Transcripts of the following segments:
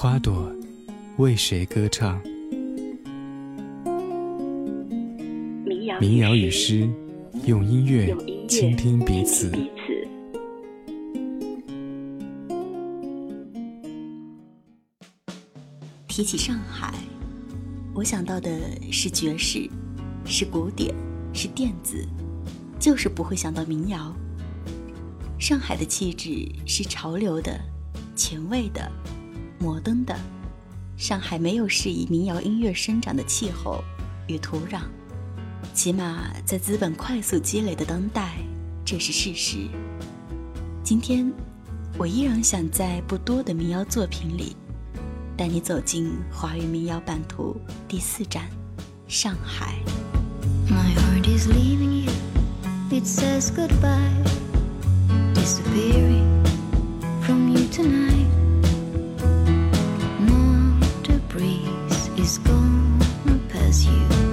花朵为谁歌唱？民谣与诗，用音乐倾听彼此。提起上海，我想到的是爵士，是古典，是电子。就是不会想到民谣。上海的气质是潮流的、前卫的、摩登的。上海没有适宜民谣音乐生长的气候与土壤，起码在资本快速积累的当代，这是事实。今天，我依然想在不多的民谣作品里，带你走进华语民谣版图第四站——上海。My heart is leaving you. It says goodbye, disappearing from you tonight. Is gonna pass you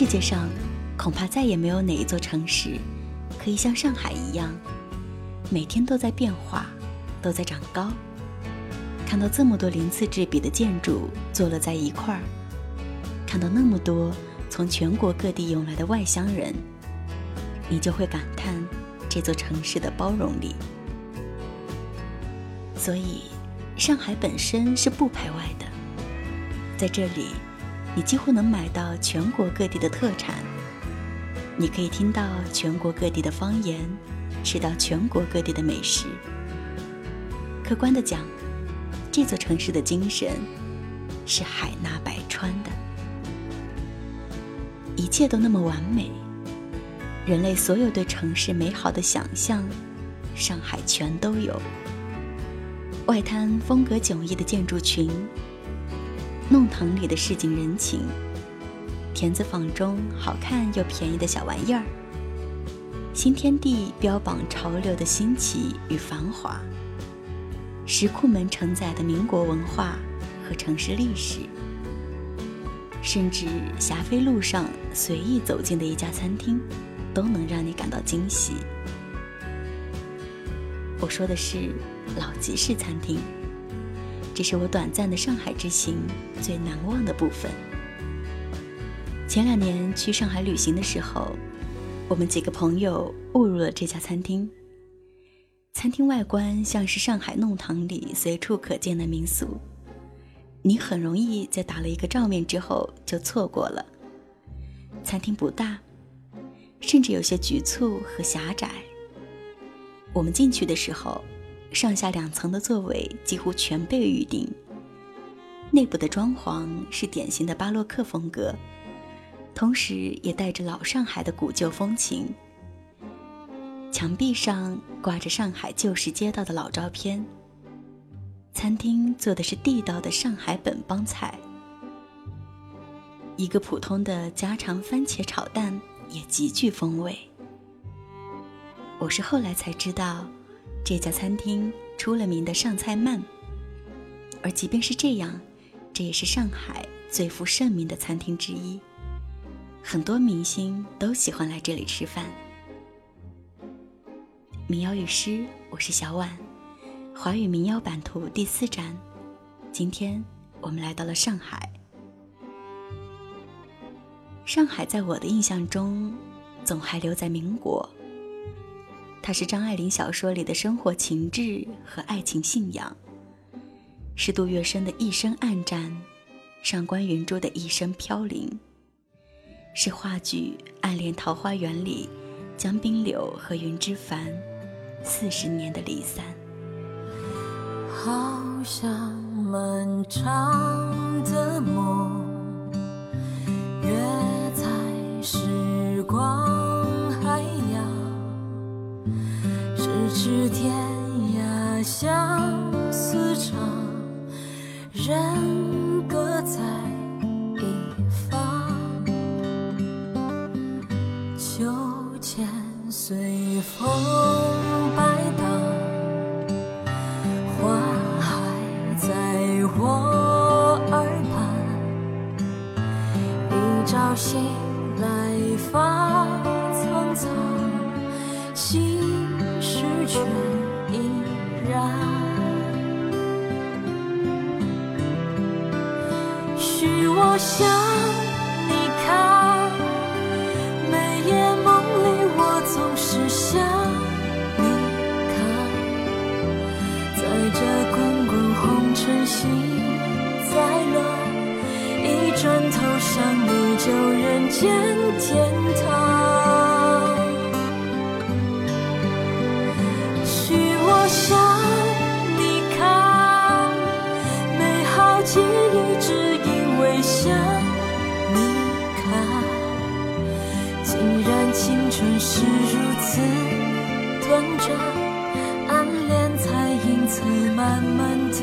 世界上恐怕再也没有哪一座城市可以像上海一样，每天都在变化，都在长高。看到这么多鳞次栉比的建筑坐落在一块儿，看到那么多从全国各地涌来的外乡人，你就会感叹这座城市的包容力。所以，上海本身是不排外的，在这里。你几乎能买到全国各地的特产，你可以听到全国各地的方言，吃到全国各地的美食。客观的讲，这座城市的精神是海纳百川的，一切都那么完美，人类所有对城市美好的想象，上海全都有。外滩风格迥异的建筑群。弄堂里的市井人情，田子坊中好看又便宜的小玩意儿，新天地标榜潮流的新奇与繁华，石库门承载的民国文化和城市历史，甚至霞飞路上随意走进的一家餐厅，都能让你感到惊喜。我说的是老集市餐厅。这是我短暂的上海之行最难忘的部分。前两年去上海旅行的时候，我们几个朋友误入了这家餐厅。餐厅外观像是上海弄堂里随处可见的民俗，你很容易在打了一个照面之后就错过了。餐厅不大，甚至有些局促和狭窄。我们进去的时候。上下两层的座位几乎全被预定。内部的装潢是典型的巴洛克风格，同时也带着老上海的古旧风情。墙壁上挂着上海旧时街道的老照片。餐厅做的是地道的上海本帮菜，一个普通的家常番茄炒蛋也极具风味。我是后来才知道，这家餐厅出了名的上菜慢，而即便是这样。这也是上海最负盛名的餐厅之一，很多明星都喜欢来这里吃饭。民谣与诗，我是小婉，华语民谣版图第四站，今天我们来到了上海。上海在我的印象中，总还留在民国。它是张爱玲小说里的生活情致和爱情信仰。是杜月笙的一生暗战，上官云珠的一生飘零。是话剧《暗恋桃花源》里江滨柳和云之凡四十年的离散。好像漫长的梦，是天涯相思长。人各在一方，秋千随风摆荡，花还在我耳畔，一朝醒来发却依然。许我想你看，每夜梦里我总是想你看，在这滚滚红尘心再乱，一转头想你就人间天堂。想你看，美好记忆只。因为想，你看，竟然青春是如此短暂，暗恋才因此慢慢的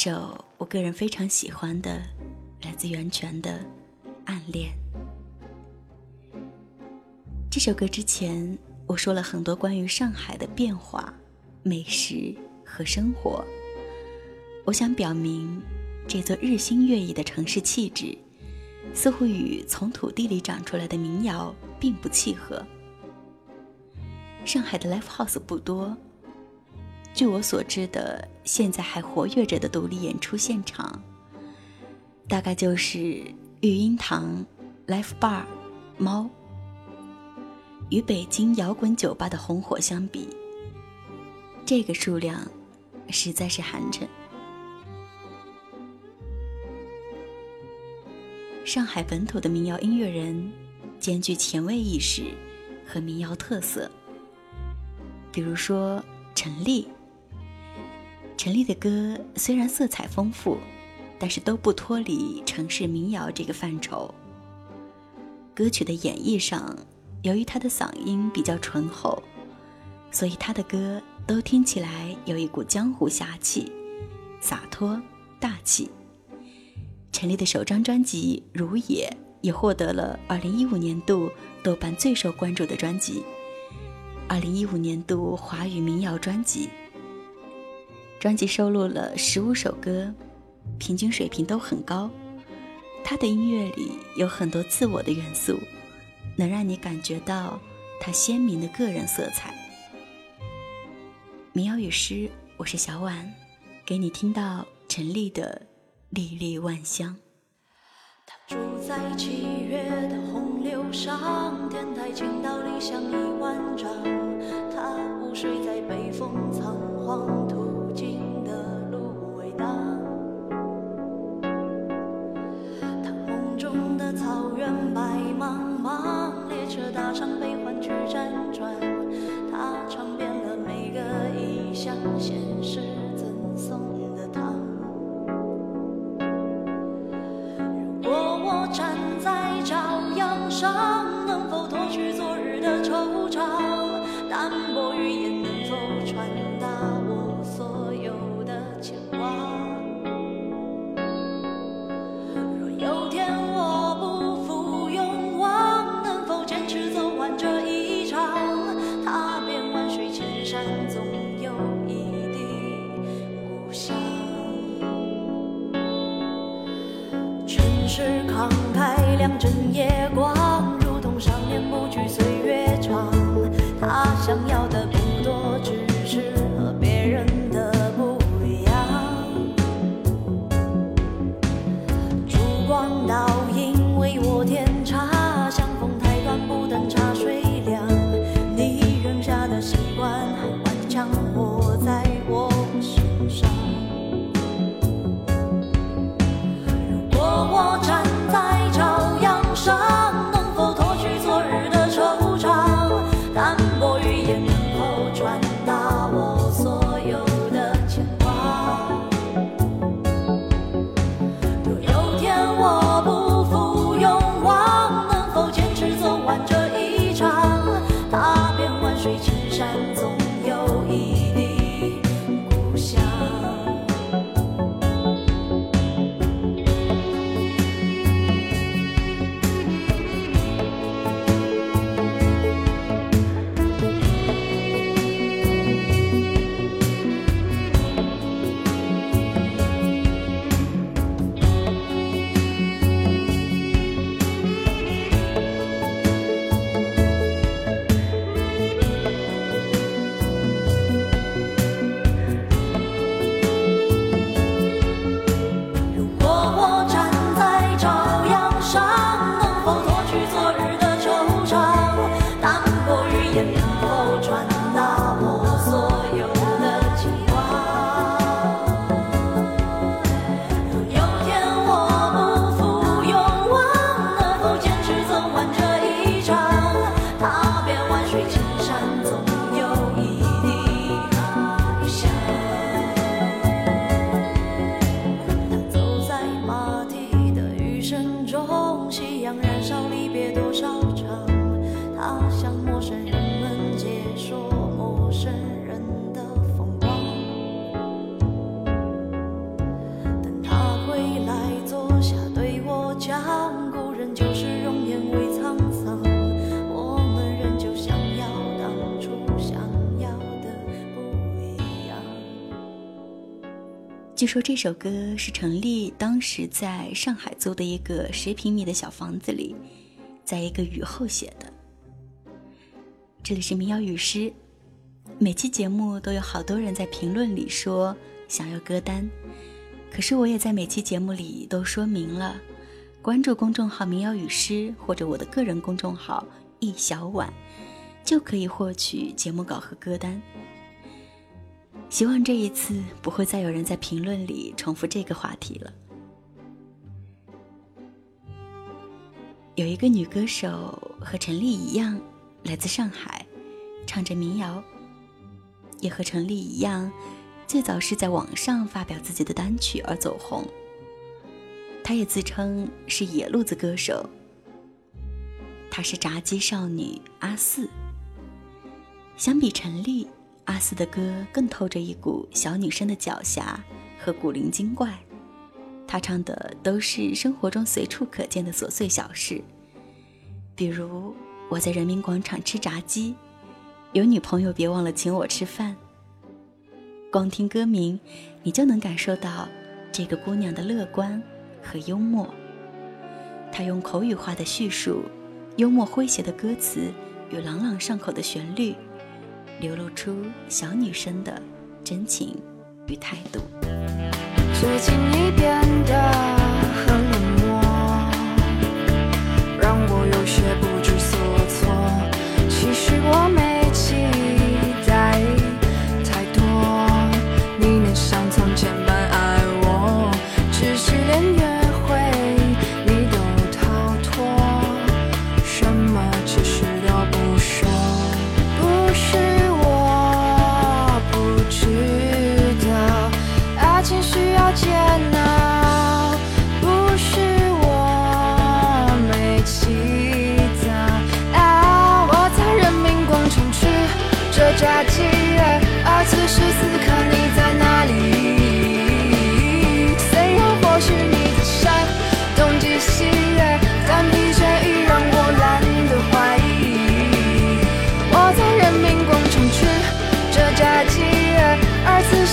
首我个人非常喜欢的，来自袁泉的《暗恋》。这首歌之前我说了很多关于上海的变化、美食和生活。我想表明，这座日新月异的城市气质，似乎与从土地里长出来的民谣并不契合。上海的 live house 不多，据我所知的，现在还活跃着的独立演出现场，大概就是育婴堂、live bar、猫。与北京摇滚酒吧的红火相比，这个数量实在是寒碜。上海本土的民谣音乐人兼具前卫意识和民谣特色，比如说陈粒。陈粒的歌虽然色彩丰富，但是都不脱离城市民谣这个范畴。歌曲的演绎上。由于他的嗓音比较醇厚，所以他的歌都听起来有一股江湖侠气、洒脱大气。陈粒的首张专辑《如也》也获得了2015年度豆瓣最受关注的专辑、2015年度华语民谣专辑。专辑收录了15首歌，平均水平都很高。他的音乐里有很多自我的元素。能让你感觉到他鲜明的个人色彩。民谣与诗，我是小婉，给你听到陈粒的粒粒万香。他住在七月的洪流上，天台倾倒理想一万丈。他午睡在北风仓皇途乡整夜光。return. 说这首歌是陈粒当时在上海租的一个十平米的小房子里，在一个雨后写的。这里是民谣与诗，每期节目都有好多人在评论里说想要歌单，可是我也在每期节目里都说明了，关注公众号“民谣与诗”或者我的个人公众号“一小碗”，就可以获取节目稿和歌单。希望这一次不会再有人在评论里重复这个话题了。有一个女歌手和陈粒一样，来自上海，唱着民谣，也和陈丽一样，最早是在网上发表自己的单曲而走红。她也自称是野路子歌手。她是炸鸡少女阿四。相比陈丽。阿四的歌更透着一股小女生的狡黠和古灵精怪，他唱的都是生活中随处可见的琐碎小事，比如我在人民广场吃炸鸡，有女朋友别忘了请我吃饭。光听歌名，你就能感受到这个姑娘的乐观和幽默。她用口语化的叙述，幽默诙谐的歌词与朗朗上口的旋律。流露出小女生的真情与态度。最近你变得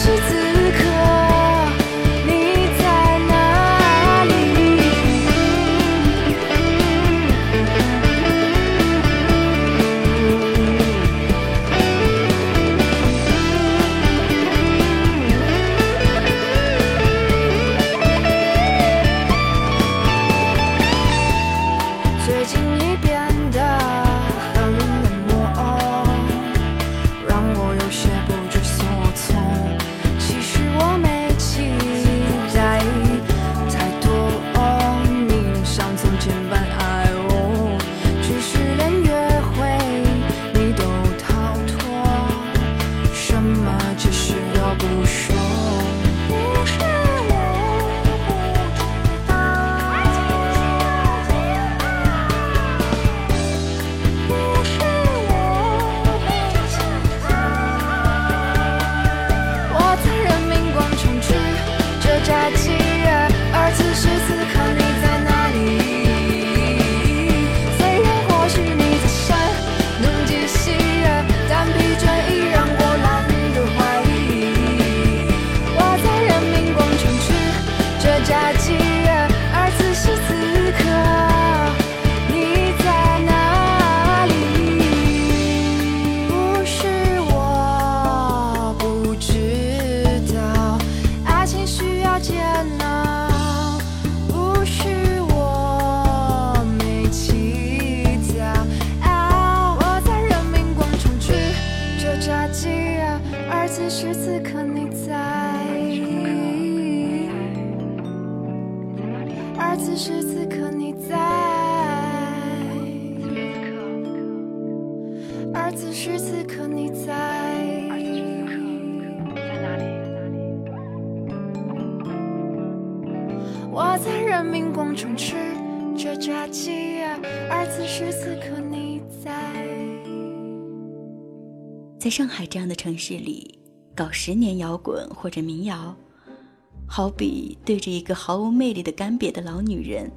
我着炸鸡，而此时此刻你在。在上海这样的城市里，搞十年摇滚或者民谣，好比对着一个毫无魅力的干瘪的老女人，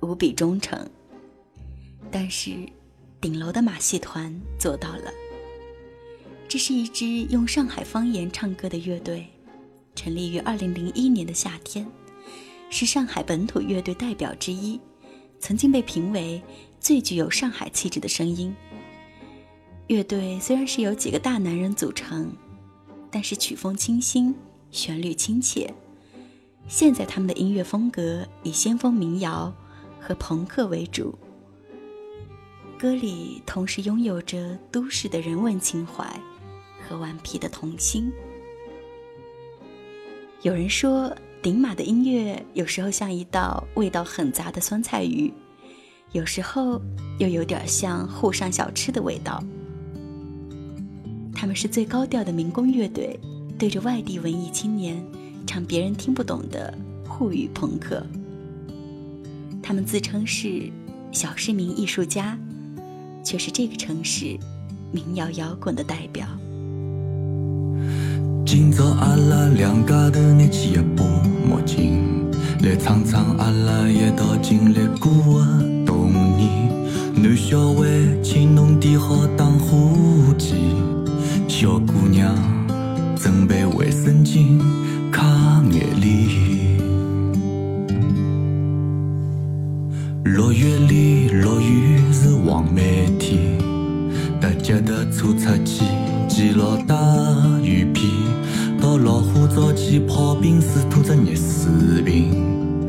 无比忠诚。但是，顶楼的马戏团做到了。这是一支用上海方言唱歌的乐队。成立于2001年的夏天，是上海本土乐队代表之一，曾经被评为最具有上海气质的声音。乐队虽然是由几个大男人组成，但是曲风清新，旋律亲切。现在他们的音乐风格以先锋民谣和朋克为主，歌里同时拥有着都市的人文情怀和顽皮的童心。有人说，顶马的音乐有时候像一道味道很杂的酸菜鱼，有时候又有点像沪上小吃的味道。他们是最高调的民工乐队，对着外地文艺青年。唱别人听不懂的沪语朋克，他们自称是小市民艺术家，却是这个城市民谣摇滚的代表。今朝阿拉两家头拿起一把墨镜，来唱唱阿拉一道经历过的童年。男小孩，请侬点好打火机，小姑娘准备卫生巾。卡眼里，六月里落雨是黄梅天，搭脚踏车出去，系牢大雨披，到老虎灶去泡冰水，拖着热水瓶，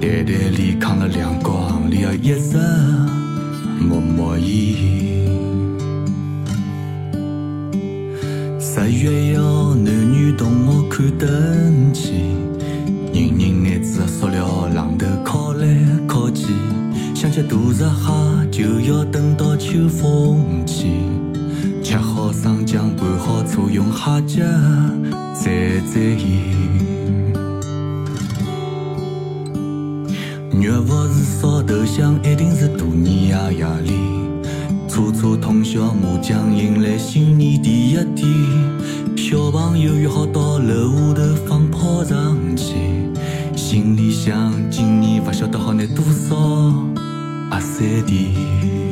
袋袋里扛了两光里的一日默默烟。十月要男女同学看灯去，人人拿着塑料榔头敲来敲去，想吃大闸蟹就要等到秋风起，吃好生姜拌好醋用虾脚蘸蘸盐。肉不是烧头香，一定是大年夜夜里。初初通宵麻将，迎来新年第一天。小朋友约好到楼下头放炮仗去，心里想今年不晓得好拿多少压岁钱。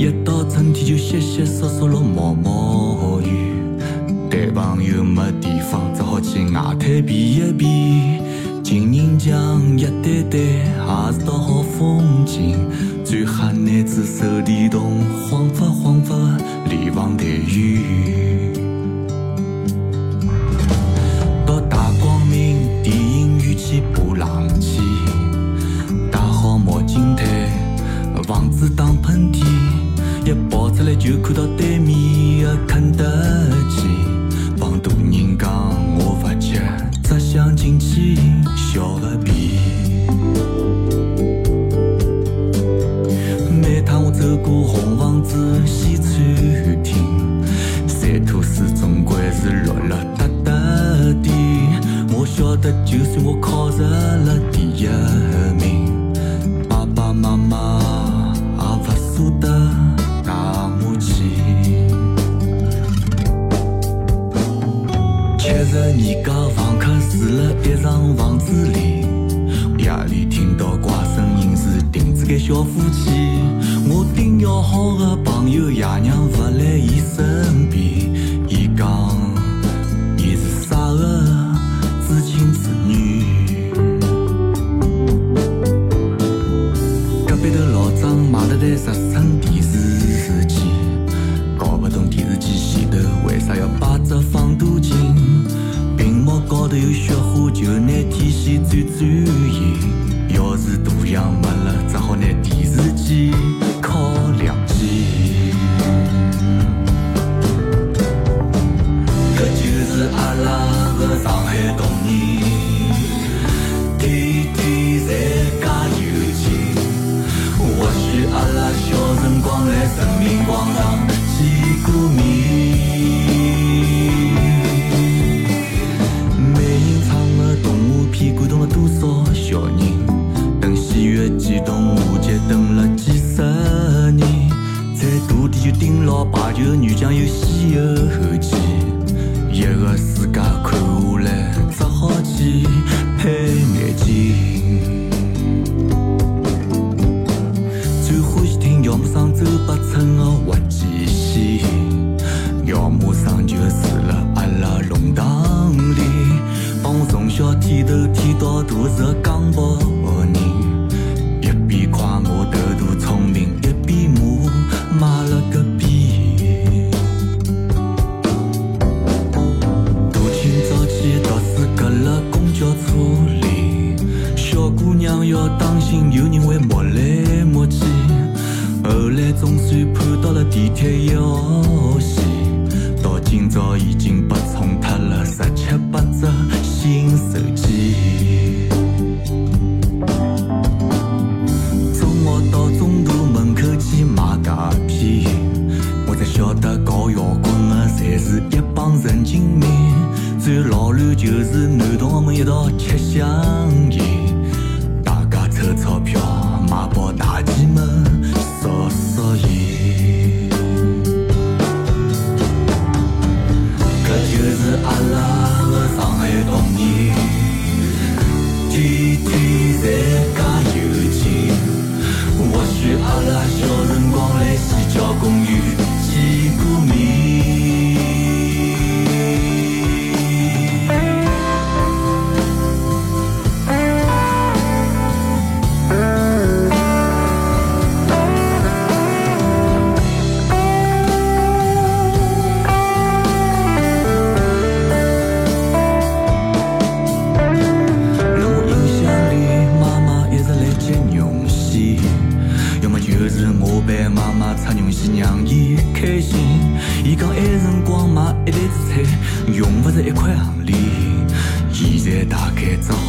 一到春天就淅淅嗦嗦落毛毛雨，谈朋友没地方，只好去外滩避一避。情人墙一对对，也是道好风景。最吓男子手电筒，晃发晃一我们一道吃香烟，大家凑钞票买包大前门烧烧烟。搿就是阿拉的上海童年，天天在加油钱。或许阿拉小辰光来西郊公园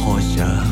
概只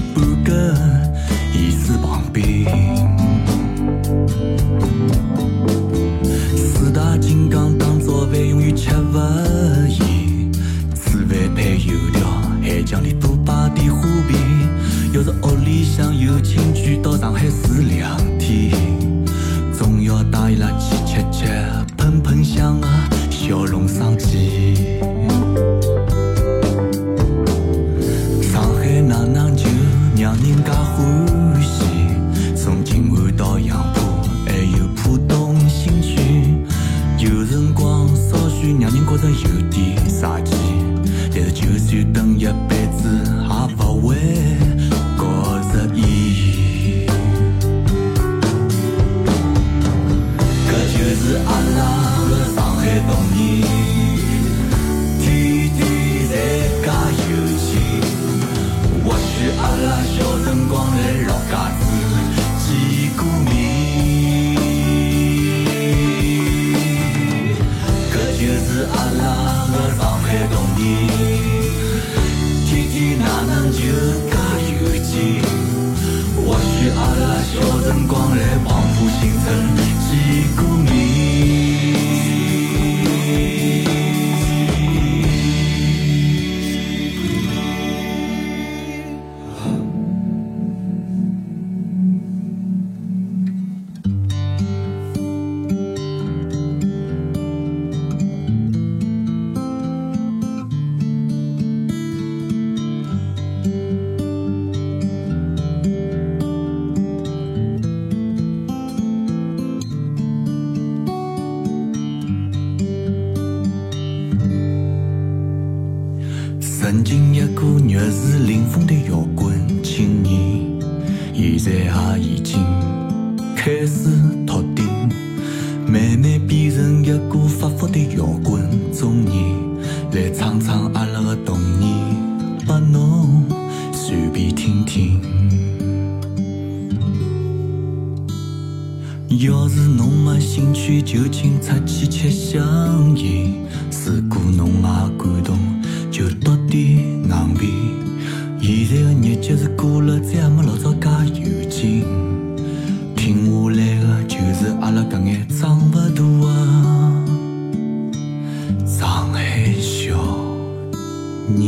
慢慢变成一个发福的摇滚中年，来唱唱阿拉的童年，拨侬随便听听。要是侬没兴趣，就请出去吃香烟。如果侬也感动，就多点硬币。现在的日脚是过了，再也没老早介有劲。听我阿拉搿眼长不大的上海小人。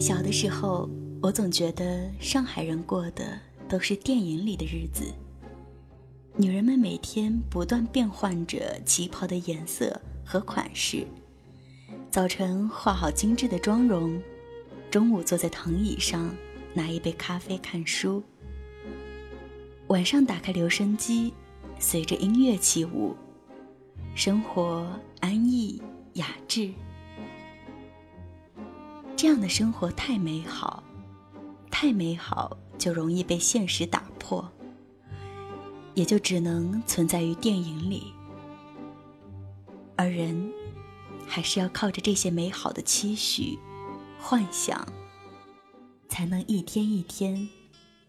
小的时候，我总觉得上海人过的都是电影里的日子。女人们每天不断变换着旗袍的颜色和款式，早晨化好精致的妆容，中午坐在藤椅上拿一杯咖啡看书，晚上打开留声机，随着音乐起舞，生活安逸雅致。这样的生活太美好，太美好就容易被现实打破，也就只能存在于电影里。而人，还是要靠着这些美好的期许、幻想，才能一天一天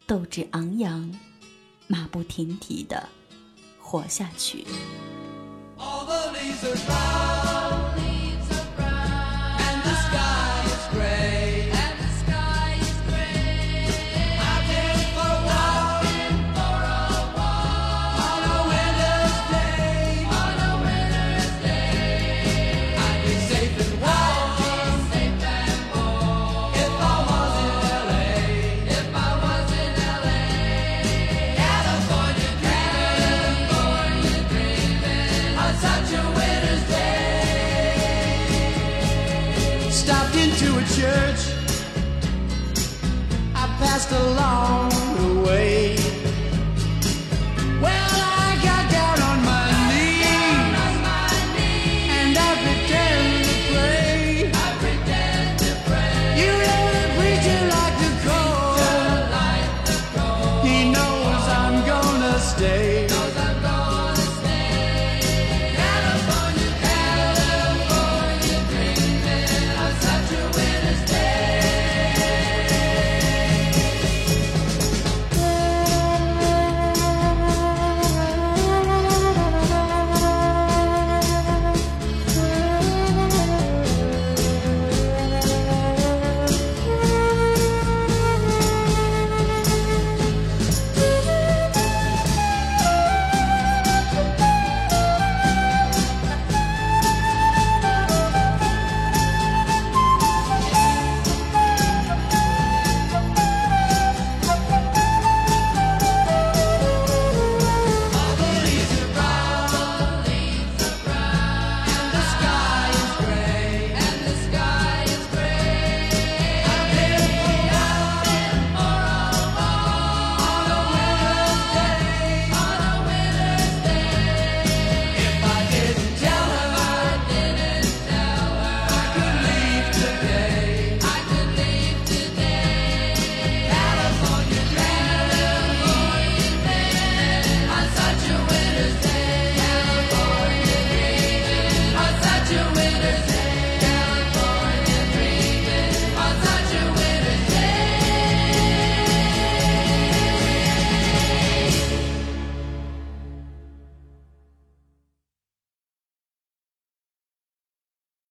斗志昂扬，马不停蹄的活下去。Just along the way.